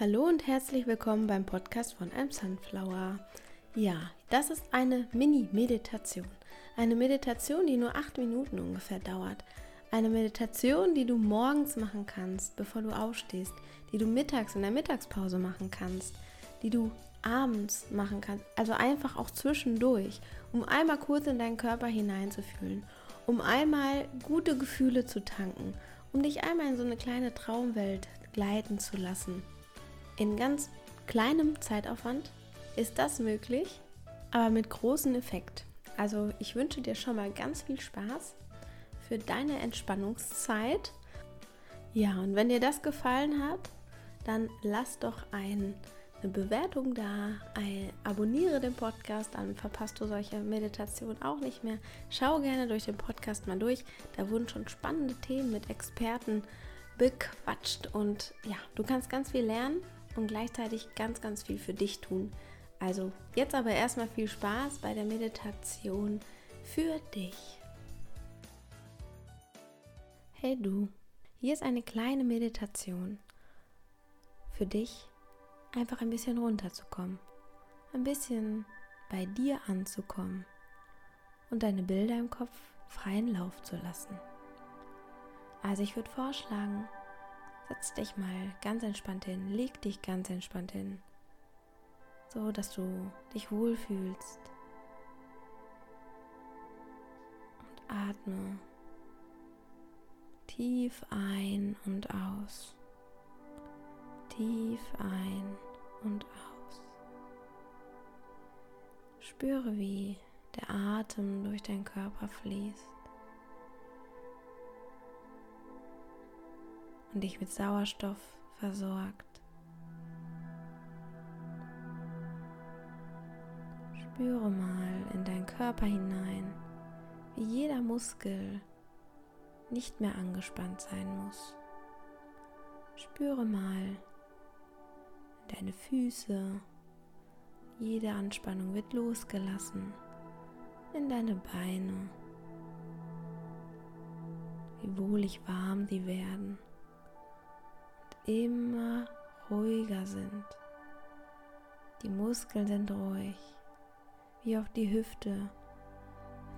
Hallo und herzlich willkommen beim Podcast von einem Sunflower. Ja, das ist eine Mini-Meditation. Eine Meditation, die nur acht Minuten ungefähr dauert. Eine Meditation, die du morgens machen kannst, bevor du aufstehst, die du mittags in der Mittagspause machen kannst, die du abends machen kannst, also einfach auch zwischendurch, um einmal kurz in deinen Körper hineinzufühlen, um einmal gute Gefühle zu tanken, um dich einmal in so eine kleine Traumwelt gleiten zu lassen. In ganz kleinem Zeitaufwand ist das möglich, aber mit großem Effekt. Also ich wünsche dir schon mal ganz viel Spaß für deine Entspannungszeit. Ja, und wenn dir das gefallen hat, dann lass doch ein, eine Bewertung da, ein, abonniere den Podcast, dann verpasst du solche Meditationen auch nicht mehr. Schau gerne durch den Podcast mal durch. Da wurden schon spannende Themen mit Experten bequatscht und ja, du kannst ganz viel lernen und gleichzeitig ganz, ganz viel für dich tun. Also jetzt aber erstmal viel Spaß bei der Meditation für dich. Hey du, hier ist eine kleine Meditation für dich, einfach ein bisschen runterzukommen, ein bisschen bei dir anzukommen und deine Bilder im Kopf freien Lauf zu lassen. Also ich würde vorschlagen, Setz dich mal ganz entspannt hin, leg dich ganz entspannt hin, so dass du dich wohlfühlst. Und atme tief ein und aus. Tief ein und aus. Spüre, wie der Atem durch deinen Körper fließt. Und dich mit Sauerstoff versorgt. Spüre mal in deinen Körper hinein, wie jeder Muskel nicht mehr angespannt sein muss. Spüre mal deine Füße, jede Anspannung wird losgelassen in deine Beine, wie wohlig warm die werden immer ruhiger sind. Die Muskeln sind ruhig, wie auch die Hüfte,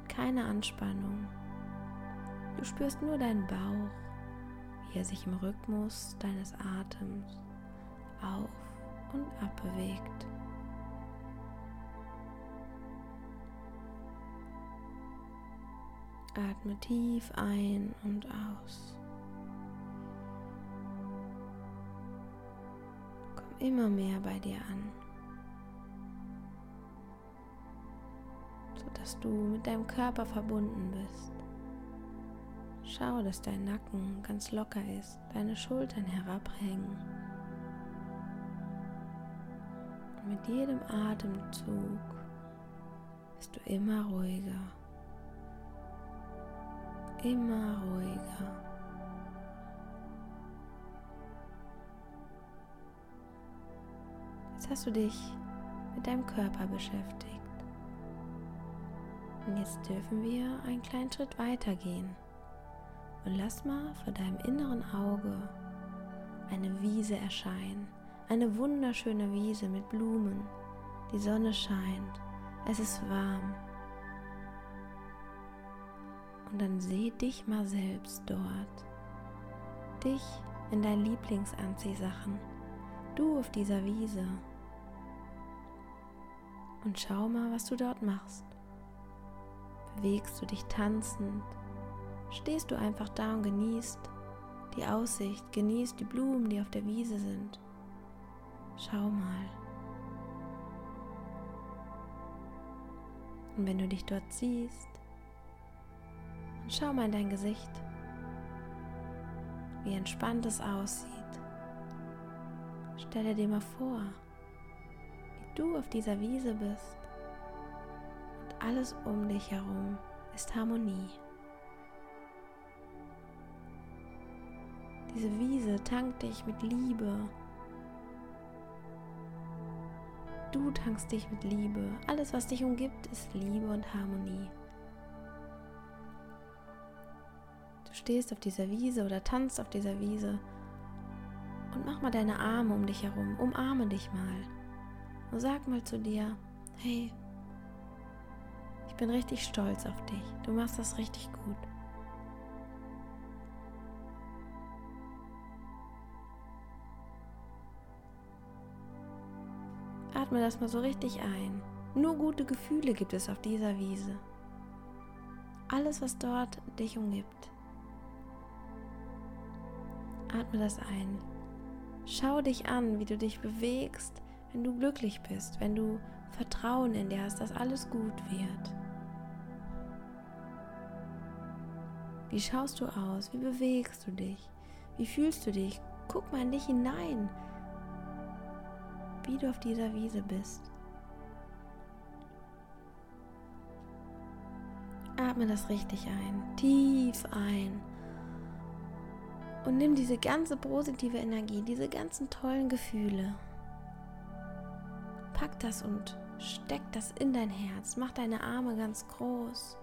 keine Anspannung. Du spürst nur deinen Bauch, wie er sich im Rhythmus deines Atems auf und ab bewegt. Atme tief ein und aus. Immer mehr bei dir an, sodass du mit deinem Körper verbunden bist. Schau, dass dein Nacken ganz locker ist, deine Schultern herabhängen. Und mit jedem Atemzug bist du immer ruhiger, immer ruhiger. Hast du dich mit deinem Körper beschäftigt. Und jetzt dürfen wir einen kleinen Schritt weitergehen. Und lass mal vor deinem inneren Auge eine Wiese erscheinen. Eine wunderschöne Wiese mit Blumen. Die Sonne scheint. Es ist warm. Und dann seh dich mal selbst dort. Dich in deinen Lieblingsanziehsachen. Du auf dieser Wiese und schau mal, was du dort machst. Bewegst du dich tanzend? Stehst du einfach da und genießt die Aussicht, genießt die Blumen, die auf der Wiese sind? Schau mal. Und wenn du dich dort siehst, dann schau mal in dein Gesicht, wie entspannt es aussieht. Stelle dir mal vor, du auf dieser Wiese bist und alles um dich herum ist Harmonie. Diese Wiese tankt dich mit Liebe. Du tankst dich mit Liebe. Alles, was dich umgibt, ist Liebe und Harmonie. Du stehst auf dieser Wiese oder tanzt auf dieser Wiese Und mach mal deine Arme um dich herum, umarme dich mal. Und sag mal zu dir, hey, ich bin richtig stolz auf dich, du machst das richtig gut. Atme das mal so richtig ein. Nur gute Gefühle gibt es auf dieser Wiese. Alles, was dort dich umgibt. Atme das ein. Schau dich an, wie du dich bewegst, wenn du glücklich bist, wenn du Vertrauen in dir hast, dass alles gut wird. Wie schaust du aus? Wie bewegst du dich? Wie fühlst du dich? Guck mal in dich hinein, wie du auf dieser Wiese bist. Atme das richtig ein, tief ein. Und nimm diese ganze positive Energie, diese ganzen tollen Gefühle. Pack das und steck das in dein Herz. Mach deine Arme ganz groß.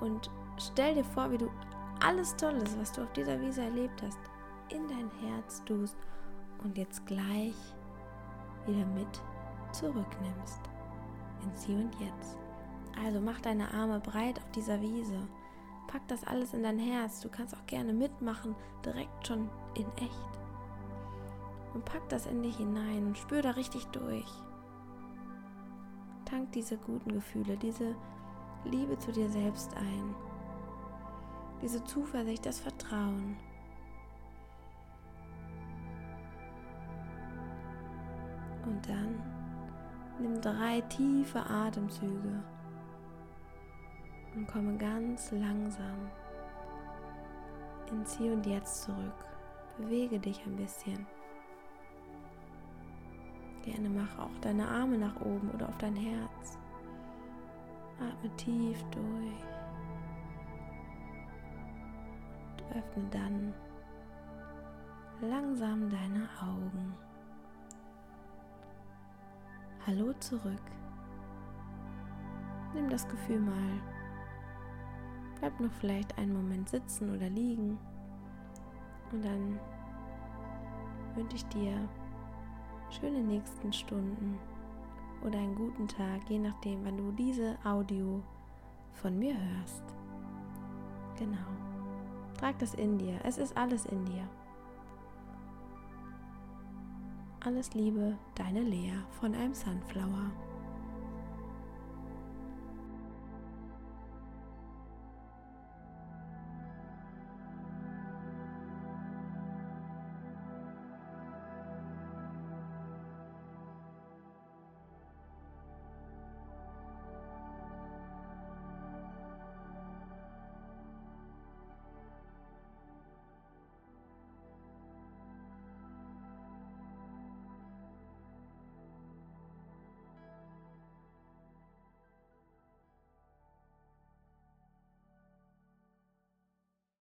Und stell dir vor, wie du alles Tolles, was du auf dieser Wiese erlebt hast, in dein Herz tust und jetzt gleich wieder mit zurücknimmst. Ins Hier und Jetzt. Also mach deine Arme breit auf dieser Wiese. Pack das alles in dein Herz. Du kannst auch gerne mitmachen, direkt schon in echt. Und pack das in dich hinein und spür da richtig durch. Tank diese guten Gefühle, diese Liebe zu dir selbst ein. Diese Zuversicht, das Vertrauen. Und dann nimm drei tiefe Atemzüge und komme ganz langsam ins Hier und Jetzt zurück. Bewege dich ein bisschen. Gerne mach auch deine Arme nach oben oder auf dein Herz. Atme tief durch. Und öffne dann langsam deine Augen. Hallo zurück. Nimm das Gefühl mal Bleib noch vielleicht einen Moment sitzen oder liegen und dann wünsche ich dir schöne nächsten Stunden oder einen guten Tag, je nachdem, wann du diese Audio von mir hörst. Genau. Trag das in dir. Es ist alles in dir. Alles Liebe, deine Lea von einem Sunflower.